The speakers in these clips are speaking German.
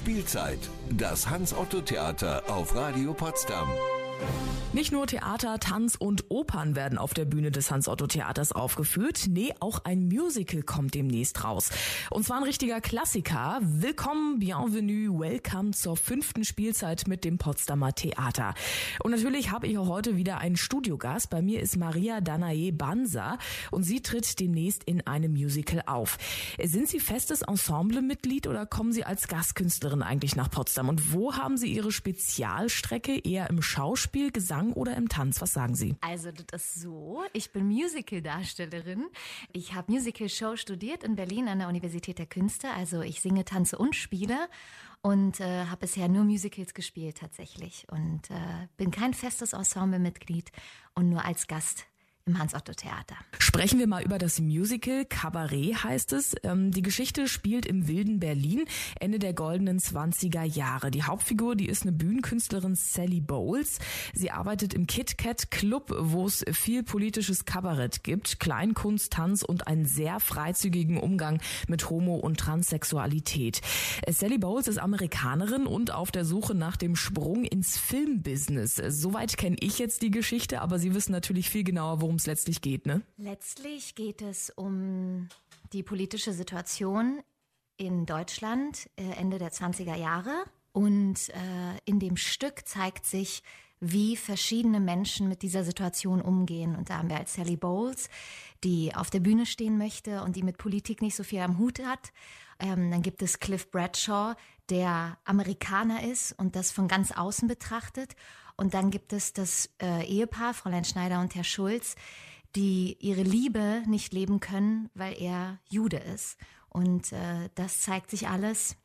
Spielzeit, das Hans-Otto-Theater auf Radio Potsdam. Nicht nur Theater, Tanz und Opern werden auf der Bühne des Hans-Otto-Theaters aufgeführt. Nee, auch ein Musical kommt demnächst raus. Und zwar ein richtiger Klassiker. Willkommen, bienvenue, welcome zur fünften Spielzeit mit dem Potsdamer Theater. Und natürlich habe ich auch heute wieder einen Studiogast. Bei mir ist Maria Danae Banza und sie tritt demnächst in einem Musical auf. Sind Sie festes Ensemblemitglied oder kommen Sie als Gastkünstlerin eigentlich nach Potsdam? Und wo haben Sie Ihre Spezialstrecke? Eher im Schauspiel, Gesang Gesang oder im Tanz? Was sagen Sie? Also das ist so, ich bin Musical-Darstellerin. Ich habe Musical-Show studiert in Berlin an der Universität der Künste. Also ich singe, tanze und spiele und äh, habe bisher nur Musicals gespielt tatsächlich und äh, bin kein festes Ensemble-Mitglied und nur als Gast im Hans-Otto-Theater. Sprechen wir mal über das Musical. Cabaret heißt es. Ähm, die Geschichte spielt im wilden Berlin Ende der goldenen 20er Jahre. Die Hauptfigur, die ist eine Bühnenkünstlerin Sally Bowles. Sie arbeitet im Kit Kat Club, wo es viel politisches Kabarett gibt, Kleinkunst, Tanz und einen sehr freizügigen Umgang mit Homo- und Transsexualität. Äh, Sally Bowles ist Amerikanerin und auf der Suche nach dem Sprung ins Filmbusiness. Soweit kenne ich jetzt die Geschichte, aber Sie wissen natürlich viel genauer, worum es letztlich geht, ne? Letztlich geht es um die politische Situation in Deutschland äh, Ende der 20er Jahre. Und äh, in dem Stück zeigt sich, wie verschiedene Menschen mit dieser Situation umgehen. Und da haben wir als Sally Bowles, die auf der Bühne stehen möchte und die mit Politik nicht so viel am Hut hat. Ähm, dann gibt es Cliff Bradshaw, der Amerikaner ist und das von ganz außen betrachtet. Und dann gibt es das äh, Ehepaar, Fräulein Schneider und Herr Schulz, die ihre Liebe nicht leben können, weil er Jude ist. Und äh, das zeigt sich alles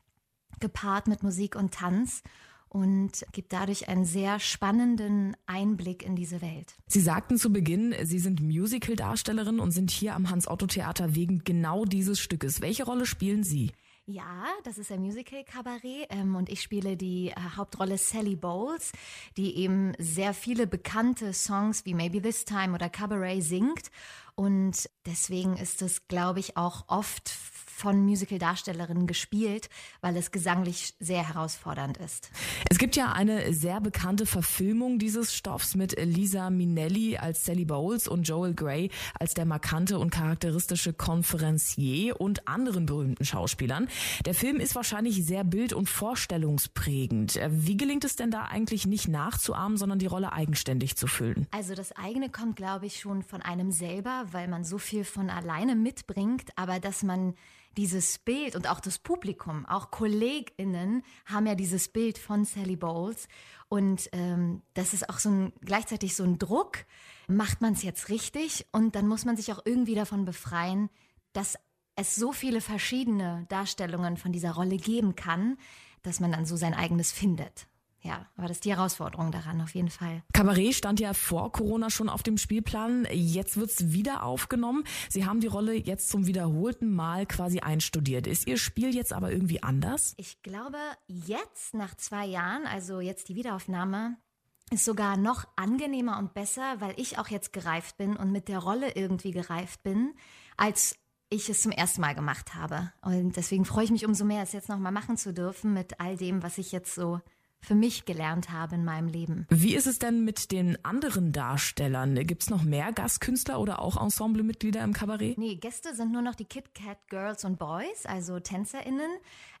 gepaart mit Musik und Tanz und gibt dadurch einen sehr spannenden Einblick in diese Welt. Sie sagten zu Beginn, Sie sind Musical-Darstellerin und sind hier am Hans-Otto-Theater wegen genau dieses Stückes. Welche Rolle spielen Sie? Ja, das ist ein Musical-Kabarett ähm, und ich spiele die äh, Hauptrolle Sally Bowles, die eben sehr viele bekannte Songs wie Maybe This Time oder Cabaret singt. Und deswegen ist es, glaube ich, auch oft von Musical-Darstellerinnen gespielt, weil es gesanglich sehr herausfordernd ist. Es gibt ja eine sehr bekannte Verfilmung dieses Stoffs mit Lisa Minnelli als Sally Bowles und Joel Grey als der markante und charakteristische Konferencier und anderen berühmten Schauspielern. Der Film ist wahrscheinlich sehr bild- und vorstellungsprägend. Wie gelingt es denn da eigentlich nicht nachzuahmen, sondern die Rolle eigenständig zu füllen? Also das eigene kommt, glaube ich, schon von einem selber, weil man so viel von alleine mitbringt, aber dass man dieses Bild und auch das Publikum, auch KollegInnen haben ja dieses Bild von Sally Bowles und ähm, das ist auch so ein gleichzeitig so ein Druck. Macht man es jetzt richtig? Und dann muss man sich auch irgendwie davon befreien, dass es so viele verschiedene Darstellungen von dieser Rolle geben kann, dass man dann so sein eigenes findet ja, aber das ist die Herausforderung daran auf jeden Fall. Cabaret stand ja vor Corona schon auf dem Spielplan. Jetzt wird's wieder aufgenommen. Sie haben die Rolle jetzt zum wiederholten Mal quasi einstudiert. Ist Ihr Spiel jetzt aber irgendwie anders? Ich glaube, jetzt nach zwei Jahren, also jetzt die Wiederaufnahme, ist sogar noch angenehmer und besser, weil ich auch jetzt gereift bin und mit der Rolle irgendwie gereift bin, als ich es zum ersten Mal gemacht habe. Und deswegen freue ich mich umso mehr, es jetzt nochmal machen zu dürfen mit all dem, was ich jetzt so für mich gelernt habe in meinem Leben. Wie ist es denn mit den anderen Darstellern? Gibt es noch mehr Gastkünstler oder auch Ensemblemitglieder im Kabarett? Nee, Gäste sind nur noch die Kit Kat Girls und Boys, also TänzerInnen,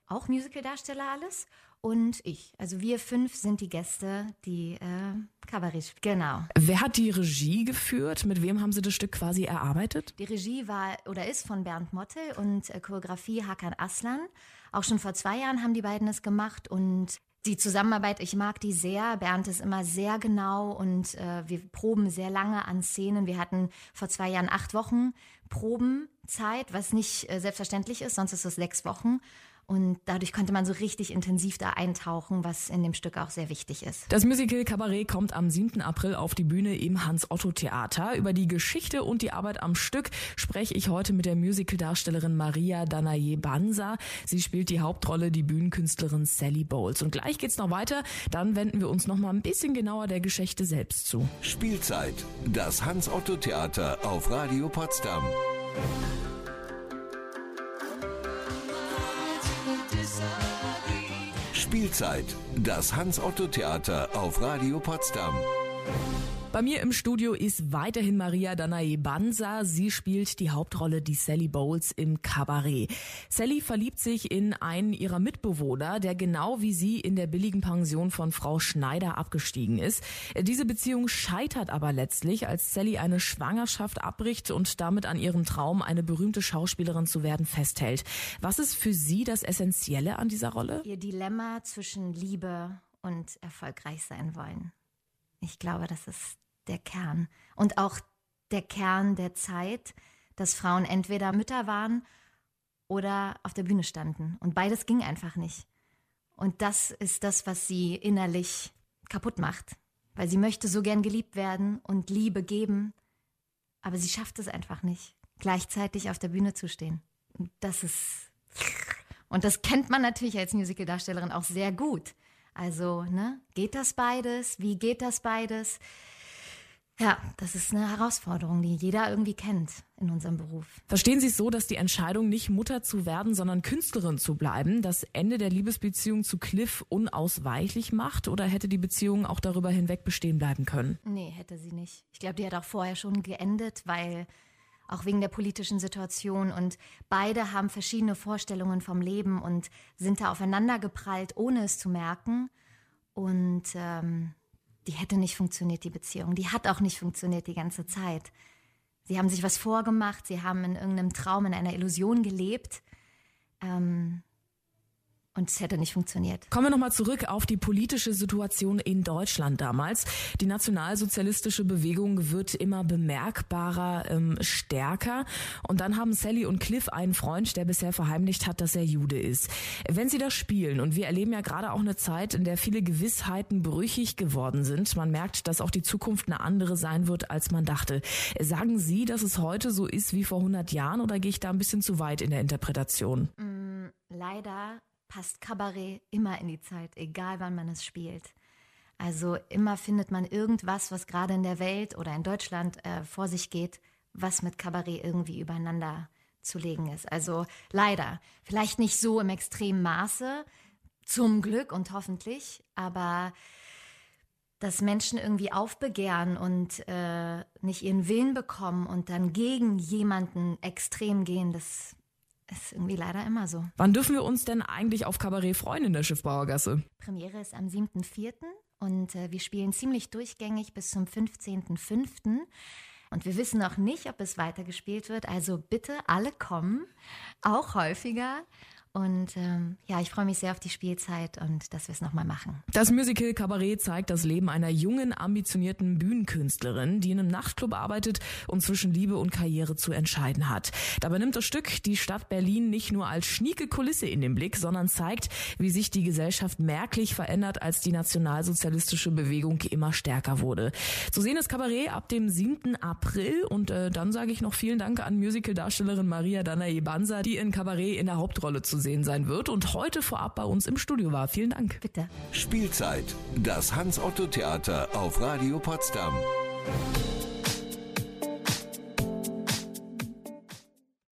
auch Musicaldarsteller alles und ich. Also wir fünf sind die Gäste, die äh, Kabarett, genau. Wer hat die Regie geführt? Mit wem haben Sie das Stück quasi erarbeitet? Die Regie war oder ist von Bernd Mottel und äh, Choreografie Hakan Aslan. Auch schon vor zwei Jahren haben die beiden es gemacht und die Zusammenarbeit, ich mag die sehr. Bernd ist immer sehr genau und äh, wir proben sehr lange an Szenen. Wir hatten vor zwei Jahren acht Wochen Probenzeit, was nicht äh, selbstverständlich ist, sonst ist es sechs Wochen. Und dadurch konnte man so richtig intensiv da eintauchen, was in dem Stück auch sehr wichtig ist. Das Musical Cabaret kommt am 7. April auf die Bühne im Hans-Otto-Theater. Über die Geschichte und die Arbeit am Stück spreche ich heute mit der Musicaldarstellerin Maria Danaye Banza. Sie spielt die Hauptrolle, die Bühnenkünstlerin Sally Bowles. Und gleich geht's noch weiter. Dann wenden wir uns noch mal ein bisschen genauer der Geschichte selbst zu. Spielzeit. Das Hans-Otto-Theater auf Radio Potsdam. Spielzeit, das Hans-Otto-Theater auf Radio Potsdam. Bei mir im Studio ist weiterhin Maria Danae Banza. Sie spielt die Hauptrolle, die Sally Bowles im Kabarett. Sally verliebt sich in einen ihrer Mitbewohner, der genau wie sie in der billigen Pension von Frau Schneider abgestiegen ist. Diese Beziehung scheitert aber letztlich, als Sally eine Schwangerschaft abbricht und damit an ihrem Traum, eine berühmte Schauspielerin zu werden, festhält. Was ist für Sie das Essentielle an dieser Rolle? Ihr Dilemma zwischen Liebe und erfolgreich sein wollen. Ich glaube, das ist der Kern. Und auch der Kern der Zeit, dass Frauen entweder Mütter waren oder auf der Bühne standen. Und beides ging einfach nicht. Und das ist das, was sie innerlich kaputt macht. Weil sie möchte so gern geliebt werden und Liebe geben, aber sie schafft es einfach nicht, gleichzeitig auf der Bühne zu stehen. Und das ist. Und das kennt man natürlich als Musicaldarstellerin auch sehr gut. Also, ne, geht das beides? Wie geht das beides? Ja, das ist eine Herausforderung, die jeder irgendwie kennt in unserem Beruf. Verstehen Sie es so, dass die Entscheidung, nicht Mutter zu werden, sondern Künstlerin zu bleiben, das Ende der Liebesbeziehung zu Cliff unausweichlich macht? Oder hätte die Beziehung auch darüber hinweg bestehen bleiben können? Nee, hätte sie nicht. Ich glaube, die hat auch vorher schon geendet, weil auch wegen der politischen Situation und beide haben verschiedene Vorstellungen vom Leben und sind da aufeinander geprallt, ohne es zu merken. Und ähm, die hätte nicht funktioniert, die Beziehung. Die hat auch nicht funktioniert die ganze Zeit. Sie haben sich was vorgemacht, sie haben in irgendeinem Traum, in einer Illusion gelebt. Ähm, und es hätte nicht funktioniert. Kommen wir nochmal zurück auf die politische Situation in Deutschland damals. Die nationalsozialistische Bewegung wird immer bemerkbarer, ähm, stärker. Und dann haben Sally und Cliff einen Freund, der bisher verheimlicht hat, dass er Jude ist. Wenn sie das spielen, und wir erleben ja gerade auch eine Zeit, in der viele Gewissheiten brüchig geworden sind, man merkt, dass auch die Zukunft eine andere sein wird, als man dachte. Sagen Sie, dass es heute so ist wie vor 100 Jahren oder gehe ich da ein bisschen zu weit in der Interpretation? Mm, leider passt Kabarett immer in die Zeit, egal wann man es spielt. Also immer findet man irgendwas, was gerade in der Welt oder in Deutschland äh, vor sich geht, was mit Kabarett irgendwie übereinander zu legen ist. Also leider, vielleicht nicht so im extremen Maße, zum Glück und hoffentlich, aber dass Menschen irgendwie aufbegehren und äh, nicht ihren Willen bekommen und dann gegen jemanden extrem gehen, das ist irgendwie leider immer so. Wann dürfen wir uns denn eigentlich auf Kabarett freuen in der Schiffbauergasse? Premiere ist am 7.4. und äh, wir spielen ziemlich durchgängig bis zum 15.5. Und wir wissen noch nicht, ob es weitergespielt wird. Also bitte alle kommen, auch häufiger. Und ähm, ja, ich freue mich sehr auf die Spielzeit und dass wir es nochmal machen. Das Musical Kabarett zeigt das Leben einer jungen, ambitionierten Bühnenkünstlerin, die in einem Nachtclub arbeitet und zwischen Liebe und Karriere zu entscheiden hat. Dabei nimmt das Stück die Stadt Berlin nicht nur als schnieke Kulisse in den Blick, sondern zeigt, wie sich die Gesellschaft merklich verändert, als die nationalsozialistische Bewegung immer stärker wurde. Zu sehen ist Kabarett ab dem 7. April und äh, dann sage ich noch vielen Dank an Musicaldarstellerin Maria Danae Banza, die in Kabarett in der Hauptrolle zu sehen sehen sein wird und heute vorab bei uns im Studio war. Vielen Dank. Bitte. Spielzeit, das Hans-Otto-Theater auf Radio Potsdam.